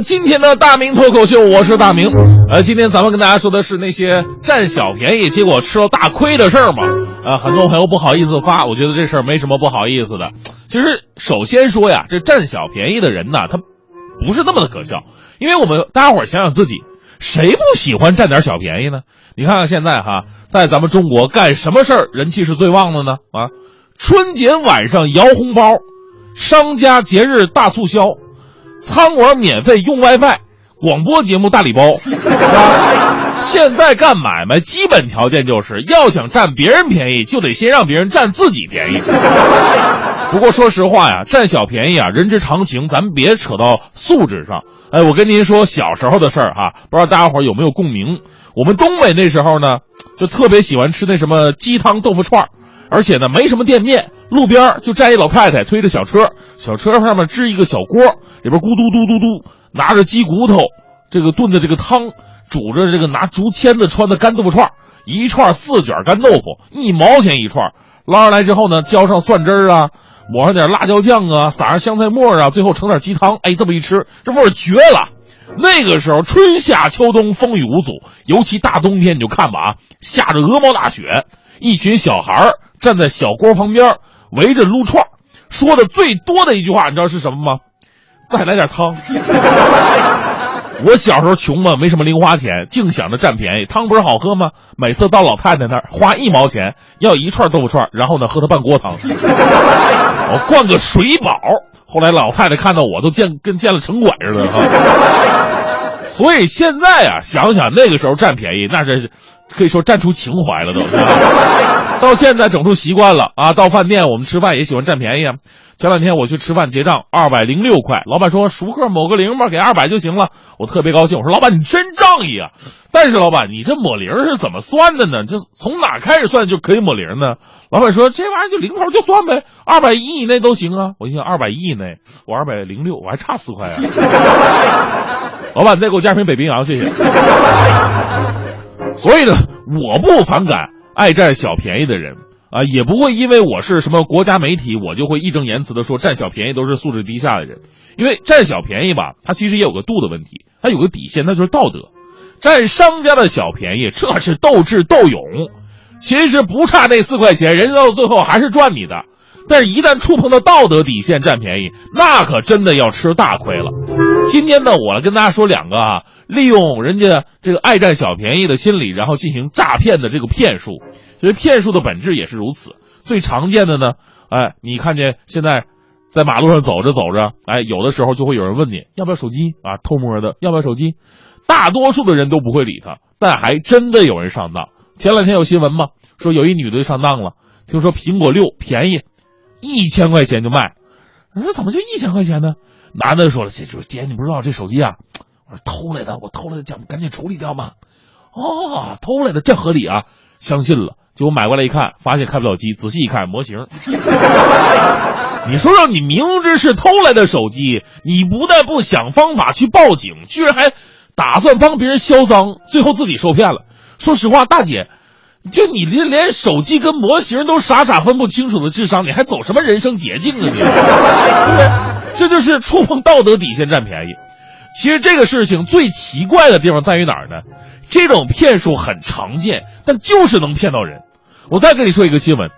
今天的大明脱口秀，我是大明。呃，今天咱们跟大家说的是那些占小便宜结果吃了大亏的事儿嘛。呃，很多朋友不好意思发，我觉得这事儿没什么不好意思的。其实，首先说呀，这占小便宜的人呐，他不是那么的可笑，因为我们大家伙想想自己，谁不喜欢占点小便宜呢？你看看现在哈，在咱们中国干什么事儿人气是最旺的呢？啊，春节晚上摇红包，商家节日大促销。餐馆免费用 WiFi，广播节目大礼包？现在干买卖基本条件就是要想占别人便宜，就得先让别人占自己便宜。不过说实话呀，占小便宜啊，人之常情，咱们别扯到素质上。哎，我跟您说小时候的事儿哈，不知道大家伙有没有共鸣？我们东北那时候呢，就特别喜欢吃那什么鸡汤豆腐串儿。而且呢，没什么店面，路边就站一老太太推着小车，小车上面支一个小锅，里边咕嘟嘟嘟嘟，拿着鸡骨头，这个炖的这个汤，煮着这个拿竹签子穿的干豆腐串，一串四卷干豆腐，一毛钱一串，捞上来之后呢，浇上蒜汁儿啊，抹上点辣椒酱啊，撒上香菜末啊，最后盛点鸡汤，哎，这么一吃，这味儿绝了。那个时候春夏秋冬风雨无阻，尤其大冬天你就看吧啊，下着鹅毛大雪，一群小孩儿。站在小锅旁边，围着撸串，说的最多的一句话，你知道是什么吗？再来点汤。我小时候穷嘛，没什么零花钱，净想着占便宜。汤不是好喝吗？每次到老太太那儿，花一毛钱要一串豆腐串，然后呢喝她半锅汤，我灌个水饱。后来老太太看到我都见跟见了城管似的哈。所以现在啊，想想那个时候占便宜，那这是可以说占出情怀了都。到现在整出习惯了啊！到饭店我们吃饭也喜欢占便宜啊。前两天我去吃饭结账，二百零六块，老板说熟客抹个零吧，给二百就行了。我特别高兴，我说老板你真仗义啊！但是老板你这抹零是怎么算的呢？这从哪开始算就可以抹零呢？老板说这玩意儿就零头就算呗，二百一以内都行啊。我心想二百一以内，我二百零六，我还差四块啊。老板再给我加瓶北冰洋，谢谢。所以呢，我不反感。爱占小便宜的人啊，也不会因为我是什么国家媒体，我就会义正言辞的说占小便宜都是素质低下的人。因为占小便宜吧，它其实也有个度的问题，它有个底线，那就是道德。占商家的小便宜，这是斗智斗勇，其实不差那四块钱，人家到最后还是赚你的。但是，一旦触碰到道德底线占便宜，那可真的要吃大亏了。今天呢，我来跟大家说两个啊，利用人家这个爱占小便宜的心理，然后进行诈骗的这个骗术。所以骗术的本质也是如此。最常见的呢，哎，你看见现在在马路上走着走着，哎，有的时候就会有人问你要不要手机啊，偷摸的要不要手机。大多数的人都不会理他，但还真的有人上当。前两天有新闻嘛，说有一女的上当了，听说苹果六便宜。一千块钱就卖，我说怎么就一千块钱呢？男的说了：“这这爹，你不知道这手机啊，我说偷来的，我偷来的，讲赶紧处理掉嘛。”哦，偷来的这合理啊，相信了。结果买过来一看，发现开不了机，仔细一看模型。你说说，你明知是偷来的手机，你不但不想方法去报警，居然还打算帮别人销赃，最后自己受骗了。说实话，大姐。就你这连手机跟模型都傻傻分不清楚的智商，你还走什么人生捷径啊你？对不对？这就是触碰道德底线占便宜。其实这个事情最奇怪的地方在于哪儿呢？这种骗术很常见，但就是能骗到人。我再跟你说一个新闻：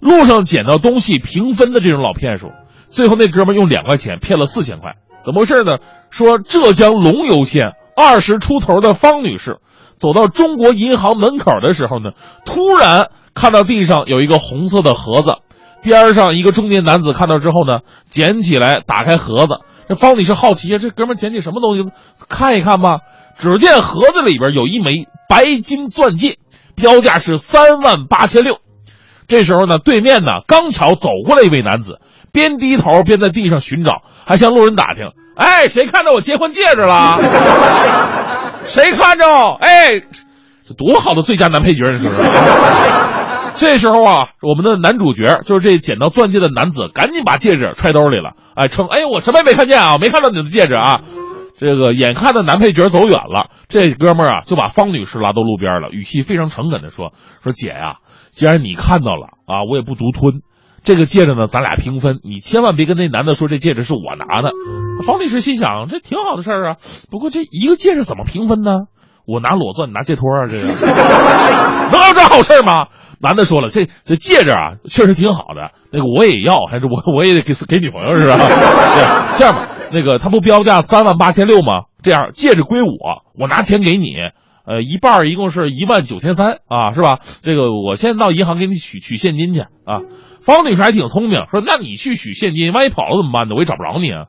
路上捡到东西平分的这种老骗术，最后那哥们用两块钱骗了四千块，怎么回事呢？说浙江龙游县二十出头的方女士。走到中国银行门口的时候呢，突然看到地上有一个红色的盒子，边上一个中年男子看到之后呢，捡起来打开盒子。这方女士好奇啊，这哥们捡起什么东西？看一看吧。只见盒子里边有一枚白金钻戒，标价是三万八千六。这时候呢，对面呢刚巧走过来一位男子，边低头边在地上寻找，还向路人打听：“哎，谁看到我结婚戒指了？谁看着？哎，这多好的最佳男配角，你说说。”这时候啊，我们的男主角就是这捡到钻戒的男子，赶紧把戒指揣兜里了，哎，称：“哎，我什么也没看见啊，没看到你的戒指啊。”这个眼看着男配角走远了，这哥们儿啊就把方女士拉到路边了，语气非常诚恳的说：“说姐呀，既然你看到了啊，我也不独吞。这个戒指呢，咱俩平分，你千万别跟那男的说这戒指是我拿的。”方律师心想：这挺好的事儿啊，不过这一个戒指怎么平分呢？我拿裸钻，你拿戒托啊，这个 能有这好事吗？男的说了：“这这戒指啊，确实挺好的，那个我也要，还是我 我也得给给女朋友是吧？对，这样吧。”那个他不标价三万八千六吗？这样戒指归我，我拿钱给你，呃，一半一共是一万九千三啊，是吧？这个我先到银行给你取取现金去啊。方女士还挺聪明，说那你去取现金，万一跑了怎么办呢？我也找不着你啊。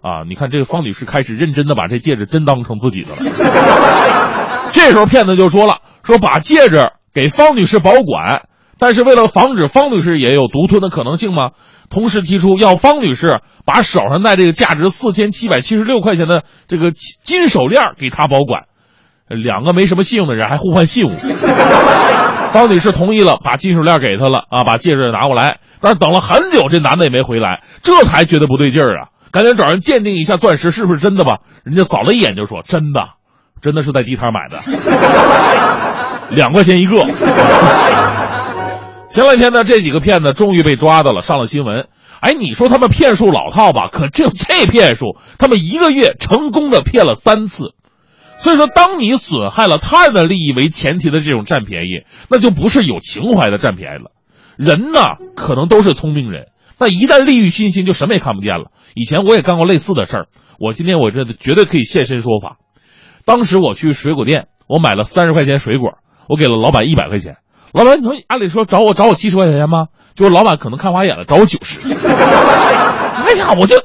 啊，你看这个方女士开始认真的把这戒指真当成自己的了。这时候骗子就说了，说把戒指给方女士保管，但是为了防止方女士也有独吞的可能性吗？同时提出要方女士把手上戴这个价值四千七百七十六块钱的这个金手链给他保管，两个没什么信用的人还互换信物。方女士同意了，把金手链给他了啊，把戒指拿过来。但是等了很久，这男的也没回来，这才觉得不对劲儿啊，赶紧找人鉴定一下钻石是不是真的吧。人家扫了一眼就说真的，真的是在地摊买的，两块钱一个。前两天呢，这几个骗子终于被抓到了，上了新闻。哎，你说他们骗术老套吧？可这这骗术，他们一个月成功的骗了三次。所以说，当你损害了他人的利益为前提的这种占便宜，那就不是有情怀的占便宜了。人呢，可能都是聪明人，那一旦利欲熏心，就什么也看不见了。以前我也干过类似的事儿，我今天我这绝对可以现身说法。当时我去水果店，我买了三十块钱水果，我给了老板一百块钱。老板，你说按理说找我找我七十块钱吗？就是老板可能看花眼了，找我九十。哎呀，我就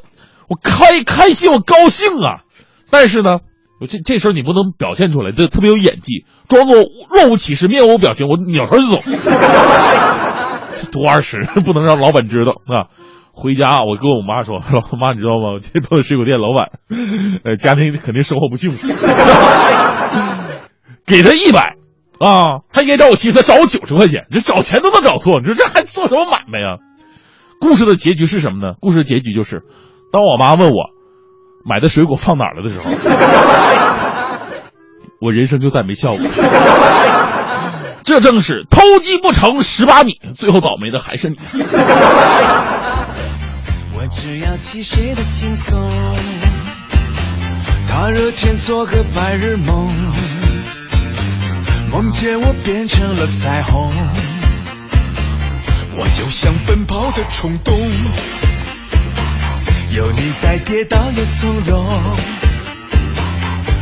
我开开心，我高兴啊！但是呢，我这这时候你不能表现出来，这特别有演技，装作若无其事，面无表情，我扭头就走。这多二十，不能让老板知道啊！回家我跟我妈说：“说妈，你知道吗？我今天到水果店，老板，呃，家庭肯定生活不幸福。给他一百。”啊，他应该找我七十，他找我九十块钱，你找钱都能找错，你说这还做什么买卖呀？故事的结局是什么呢？故事的结局就是，当我妈问我买的水果放哪儿了的时候，我人生就再没笑过。这正是偷鸡不成蚀把米，最后倒霉的还是你。我只要七岁的轻松，大热天做个白日梦。梦见我变成了彩虹，我有想奔跑的冲动，有你在跌倒也从容，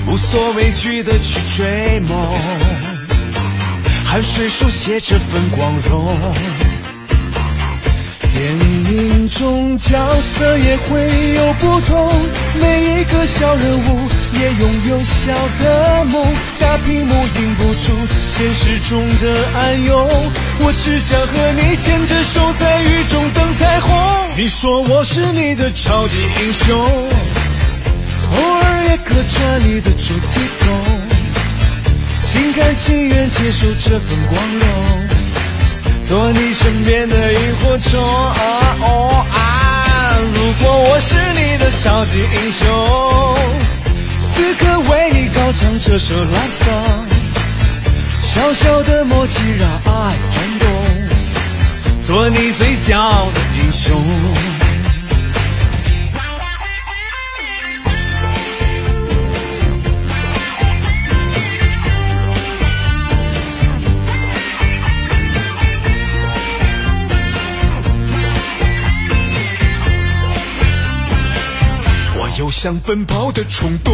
无所畏惧的去追梦，汗水书写这份光荣。电影中角色也会有不同，每一个小人物也拥有小的梦。大屏幕映出现实中的暗涌，我只想和你牵着手在雨中等彩虹。你说我是你的超级英雄，偶尔也隔着你的出气筒，心甘情愿接受这份光荣。做你身边的萤火虫。如果我是你的超级英雄，此刻为你高唱这首 love song。小小的默契让爱转动，做你最骄傲的英雄。我有想奔跑的冲动，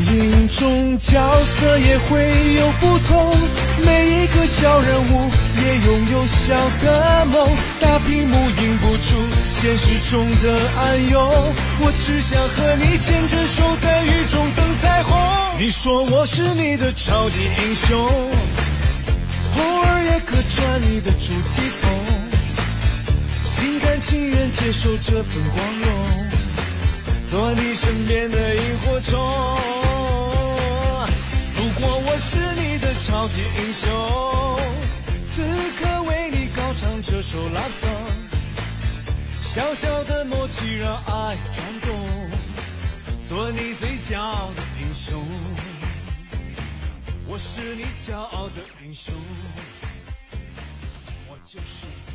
中角色也会有不同，每一个小人物也拥有小的梦。大屏幕映不出现实中的暗涌，我只想和你牵着手在雨中等彩虹。你说我是你的超级英雄，偶尔也客串你的出气筒，心甘情愿接受这份光荣。做你身边的萤火虫。我我是你的超级英雄，此刻为你高唱这首拉颂。小小的默契让爱转动，做你最骄傲的英雄。我是你骄傲的英雄，我就是。